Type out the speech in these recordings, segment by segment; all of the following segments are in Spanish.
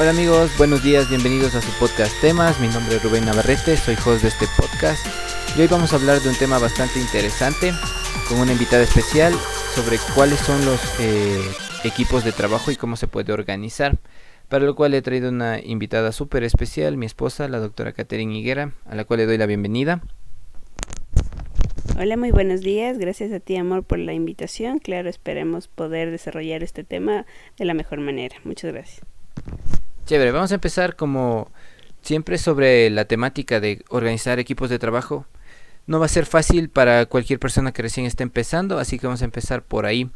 Hola amigos, buenos días, bienvenidos a su podcast Temas. Mi nombre es Rubén Navarrete, soy host de este podcast y hoy vamos a hablar de un tema bastante interesante con una invitada especial sobre cuáles son los eh, equipos de trabajo y cómo se puede organizar. Para lo cual he traído una invitada súper especial, mi esposa, la doctora Catherine Higuera, a la cual le doy la bienvenida. Hola, muy buenos días. Gracias a ti, amor, por la invitación. Claro, esperemos poder desarrollar este tema de la mejor manera. Muchas gracias. Chévere, vamos a empezar como siempre sobre la temática de organizar equipos de trabajo. No va a ser fácil para cualquier persona que recién esté empezando, así que vamos a empezar por ahí.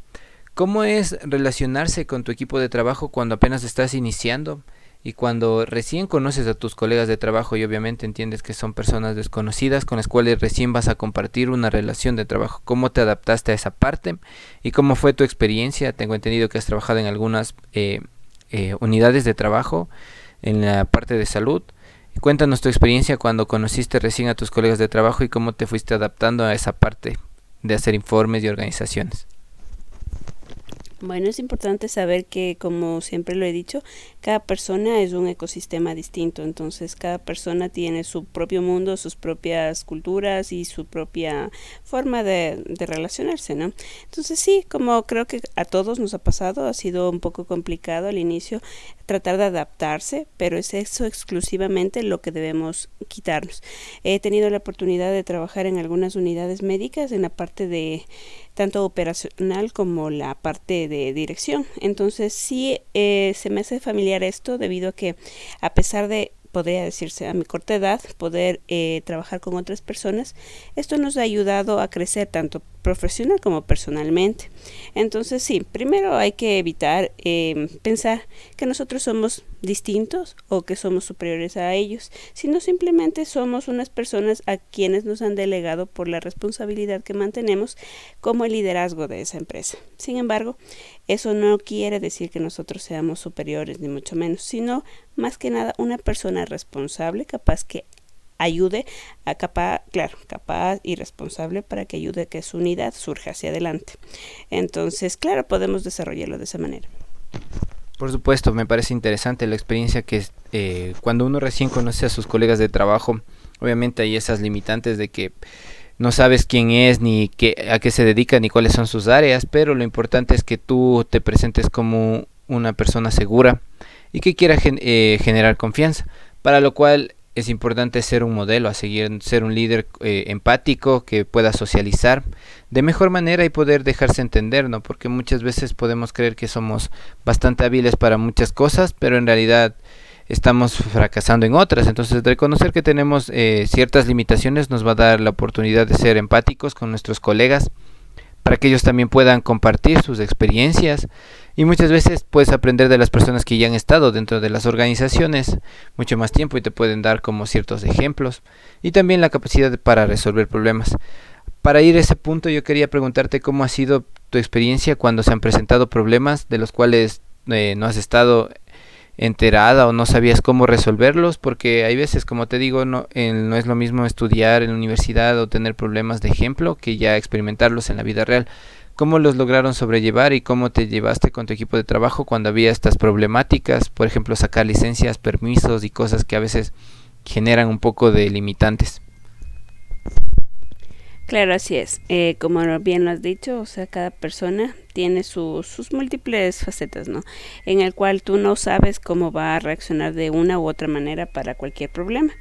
¿Cómo es relacionarse con tu equipo de trabajo cuando apenas estás iniciando y cuando recién conoces a tus colegas de trabajo y obviamente entiendes que son personas desconocidas con las cuales recién vas a compartir una relación de trabajo? ¿Cómo te adaptaste a esa parte y cómo fue tu experiencia? Tengo entendido que has trabajado en algunas eh, eh, unidades de trabajo en la parte de salud. Cuéntanos tu experiencia cuando conociste recién a tus colegas de trabajo y cómo te fuiste adaptando a esa parte de hacer informes y organizaciones. Bueno, es importante saber que, como siempre lo he dicho, cada persona es un ecosistema distinto, entonces cada persona tiene su propio mundo, sus propias culturas y su propia forma de, relacionarse, ¿no? Entonces sí, como creo que a todos nos ha pasado, ha sido un poco complicado al inicio tratar de adaptarse, pero es eso exclusivamente lo que debemos quitarnos. He tenido la oportunidad de trabajar en algunas unidades médicas en la parte de tanto operacional como la parte de dirección. Entonces sí eh, se me hace familiar esto debido a que a pesar de podría decirse a mi corta edad, poder eh, trabajar con otras personas, esto nos ha ayudado a crecer tanto profesional como personalmente. Entonces sí, primero hay que evitar eh, pensar que nosotros somos distintos o que somos superiores a ellos, sino simplemente somos unas personas a quienes nos han delegado por la responsabilidad que mantenemos como el liderazgo de esa empresa. Sin embargo, eso no quiere decir que nosotros seamos superiores ni mucho menos, sino más que nada una persona responsable capaz que ayude a capaz, claro, capaz y responsable para que ayude a que su unidad surja hacia adelante. Entonces, claro, podemos desarrollarlo de esa manera. Por supuesto, me parece interesante la experiencia que eh, cuando uno recién conoce a sus colegas de trabajo, obviamente hay esas limitantes de que no sabes quién es, ni qué, a qué se dedica, ni cuáles son sus áreas, pero lo importante es que tú te presentes como una persona segura y que quiera eh, generar confianza, para lo cual es importante ser un modelo a seguir, ser un líder eh, empático que pueda socializar de mejor manera y poder dejarse entender, ¿no? Porque muchas veces podemos creer que somos bastante hábiles para muchas cosas, pero en realidad estamos fracasando en otras. Entonces, reconocer que tenemos eh, ciertas limitaciones nos va a dar la oportunidad de ser empáticos con nuestros colegas para que ellos también puedan compartir sus experiencias y muchas veces puedes aprender de las personas que ya han estado dentro de las organizaciones mucho más tiempo y te pueden dar como ciertos ejemplos y también la capacidad para resolver problemas. Para ir a ese punto yo quería preguntarte cómo ha sido tu experiencia cuando se han presentado problemas de los cuales eh, no has estado enterada o no sabías cómo resolverlos, porque hay veces, como te digo, no, no es lo mismo estudiar en la universidad o tener problemas de ejemplo que ya experimentarlos en la vida real. ¿Cómo los lograron sobrellevar y cómo te llevaste con tu equipo de trabajo cuando había estas problemáticas? Por ejemplo, sacar licencias, permisos y cosas que a veces generan un poco de limitantes. Claro, así es. Eh, como bien lo has dicho, o sea, cada persona tiene sus múltiples facetas, ¿no? En el cual tú no sabes cómo va a reaccionar de una u otra manera para cualquier problema.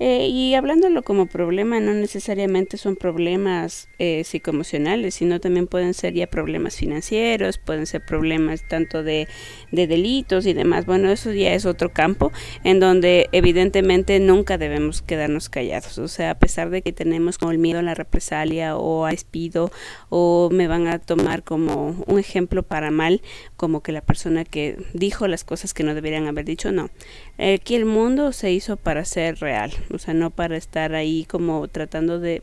Eh, y hablándolo como problema, no necesariamente son problemas eh, psicoemocionales, sino también pueden ser ya problemas financieros, pueden ser problemas tanto de, de delitos y demás. Bueno, eso ya es otro campo en donde evidentemente nunca debemos quedarnos callados. O sea, a pesar de que tenemos como el miedo a la represalia o a despido o me van a tomar como un ejemplo para mal, como que la persona que dijo las cosas que no deberían haber dicho, no. Aquí el mundo se hizo para ser real o sea, no para estar ahí como tratando de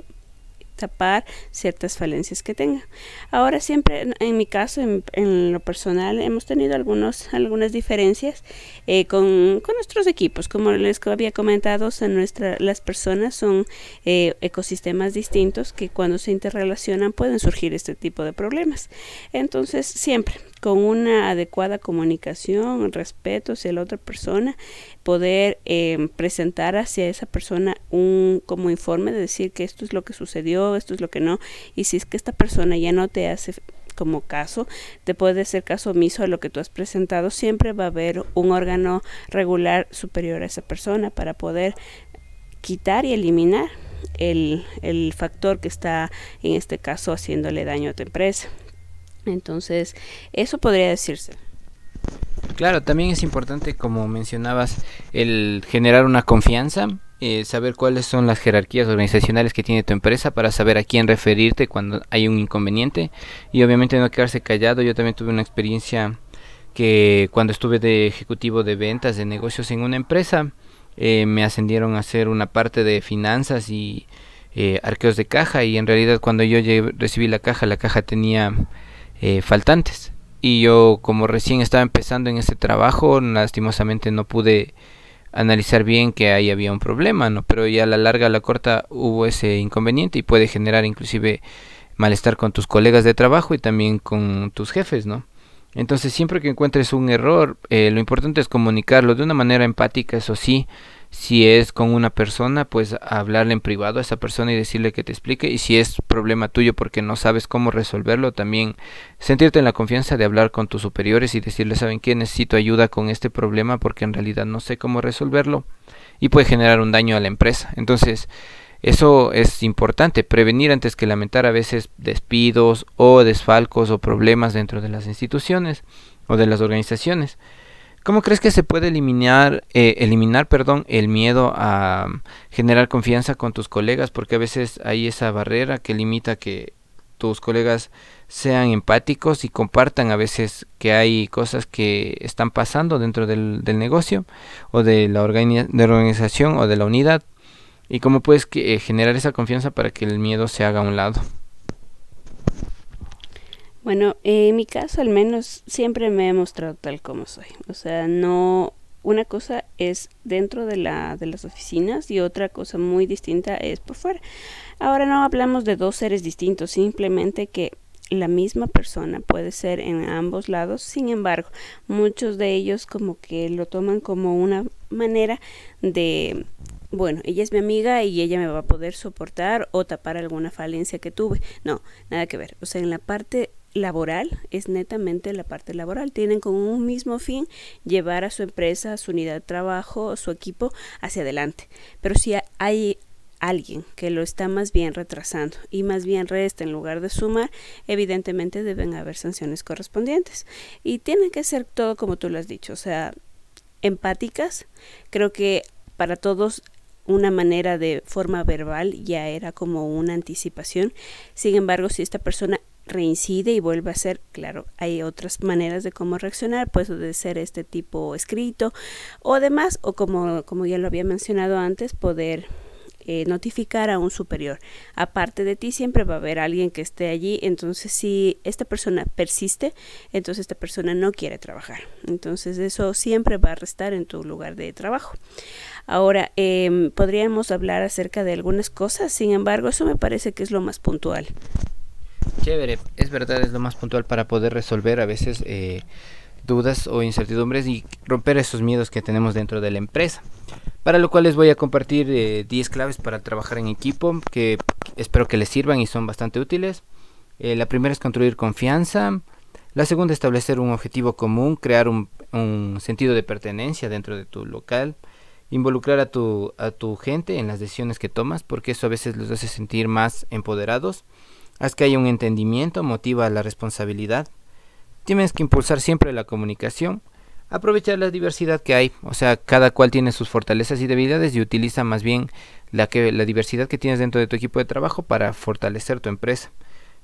tapar ciertas falencias que tenga. Ahora siempre, en, mi caso, en, lo personal, hemos tenido algunos, algunas diferencias eh, con, con, nuestros equipos. Como les había comentado, nuestra, las personas son eh, ecosistemas distintos que cuando se interrelacionan pueden surgir este tipo de problemas. Entonces, siempre, con una adecuada comunicación, respeto hacia la otra persona, poder em, presentar hacia esa persona un como informe de decir que esto es lo que sucedió, esto es lo que no, y si es que esta persona ya no te hace como caso, te puede hacer caso omiso a lo que tú has presentado, siempre va a haber un órgano regular superior a esa persona para poder quitar y eliminar el, el factor que está en este caso haciéndole daño a tu empresa. Entonces, eso podría decirse. Claro, también es importante, como mencionabas, el generar una confianza, eh, saber cuáles son las jerarquías organizacionales que tiene tu empresa para saber a quién referirte cuando hay un inconveniente y obviamente no quedarse callado. Yo también tuve una experiencia que cuando estuve de ejecutivo de ventas de negocios en una empresa, eh, me ascendieron a hacer una parte de finanzas y eh, arqueos de caja y en realidad cuando yo recibí la caja, la caja tenía eh, faltantes. Y yo como recién estaba empezando en este trabajo, lastimosamente no pude analizar bien que ahí había un problema, ¿no? Pero ya a la larga, a la corta hubo ese inconveniente y puede generar inclusive malestar con tus colegas de trabajo y también con tus jefes, ¿no? Entonces siempre que encuentres un error, eh, lo importante es comunicarlo de una manera empática, eso sí, si es con una persona, pues hablarle en privado a esa persona y decirle que te explique. Y si es problema tuyo porque no sabes cómo resolverlo, también sentirte en la confianza de hablar con tus superiores y decirle, ¿saben qué? Necesito ayuda con este problema porque en realidad no sé cómo resolverlo y puede generar un daño a la empresa. Entonces, eso es importante, prevenir antes que lamentar a veces despidos o desfalcos o problemas dentro de las instituciones o de las organizaciones. ¿Cómo crees que se puede eliminar, eh, eliminar perdón, el miedo a generar confianza con tus colegas? Porque a veces hay esa barrera que limita que tus colegas sean empáticos y compartan a veces que hay cosas que están pasando dentro del, negocio o de la, organización o de la unidad. ¿Y cómo puedes eh, generar esa confianza para que el miedo se haga a un lado? Bueno, en mi caso al menos siempre me he mostrado tal como soy. O sea, no una cosa es dentro de, la, de las oficinas y otra cosa muy distinta es por fuera. Ahora no hablamos de dos seres distintos, simplemente que la misma persona puede ser en ambos lados, sin embargo, muchos de ellos como que lo toman como una manera de bueno, ella es mi amiga y ella me va a poder soportar o tapar alguna falencia que tuve. No, nada que ver. O sea, en la parte laboral es netamente la parte laboral. Tienen con un mismo fin llevar a su empresa, a su unidad de trabajo, a su equipo hacia adelante. Pero si hay alguien que lo está más bien retrasando y más bien resta en lugar de sumar, evidentemente deben haber sanciones correspondientes. Y tienen que ser todo como tú lo has dicho, o sea, empáticas. Creo que para todos una manera de forma verbal ya era como una anticipación. Sin embargo, si esta persona reincide y vuelve a ser, claro, hay otras maneras de cómo reaccionar, puede ser este tipo escrito o demás, o como, como ya lo había mencionado antes, poder eh, notificar a un superior. Aparte de ti siempre va a haber alguien que esté allí, entonces si esta persona persiste, entonces esta persona no quiere trabajar. Entonces eso siempre va a restar en tu lugar de trabajo. Ahora, em, podríamos hablar acerca de algunas cosas, sin embargo, eso me parece que es lo más puntual. Chévere, es verdad, es lo más puntual para poder resolver a veces eh, dudas o incertidumbres y romper esos miedos que tenemos dentro de la empresa. Para lo cual les voy a compartir 10 eh, claves para trabajar en equipo que espero que les sirvan y son bastante útiles. Eh, la primera es construir confianza. La segunda, establecer un objetivo común, crear un, un sentido de pertenencia dentro de tu local involucrar a tu, a tu gente en las decisiones que tomas, porque eso a veces los hace sentir más empoderados. Haz que haya un entendimiento, motiva la responsabilidad. Tienes que impulsar siempre la comunicación, aprovechar la diversidad que hay, o sea, cada cual tiene sus fortalezas y debilidades y utiliza más bien la, que, la diversidad que tienes dentro de tu equipo de trabajo para fortalecer tu empresa.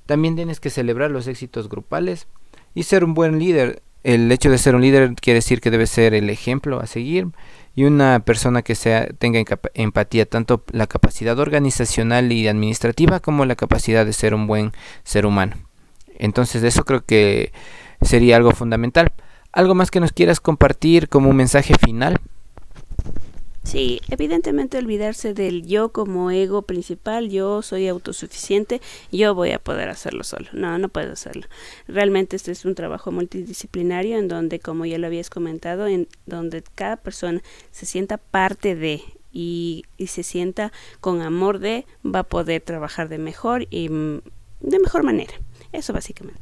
También tienes que celebrar los éxitos grupales y ser un buen líder. El hecho de ser un líder quiere decir que debe ser el ejemplo a seguir y una persona que sea, tenga empatía, tanto la capacidad organizacional y administrativa como la capacidad de ser un buen ser humano. Entonces eso creo que sería algo fundamental. ¿Algo más que nos quieras compartir como un mensaje final? Sí, evidentemente olvidarse del yo como ego principal, yo soy autosuficiente, yo voy a poder hacerlo solo. No, no puedo hacerlo. Realmente este es un trabajo multidisciplinario en donde, como ya lo habías comentado, en donde cada persona se sienta parte de y, y se sienta con amor de, va a poder trabajar de mejor y mm, de mejor manera. Eso básicamente.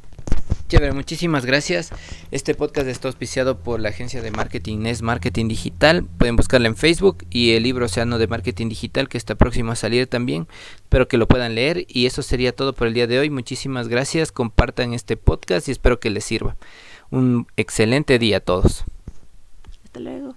Chévere, muchísimas gracias. Este podcast está auspiciado por la agencia de marketing NES Marketing Digital. Pueden buscarla en Facebook y el libro Océano de Marketing Digital que está próximo a salir también. Espero que lo puedan leer y eso sería todo por el día de hoy. Muchísimas gracias. Compartan este podcast y espero que les sirva. Un excelente día a todos. Hasta luego.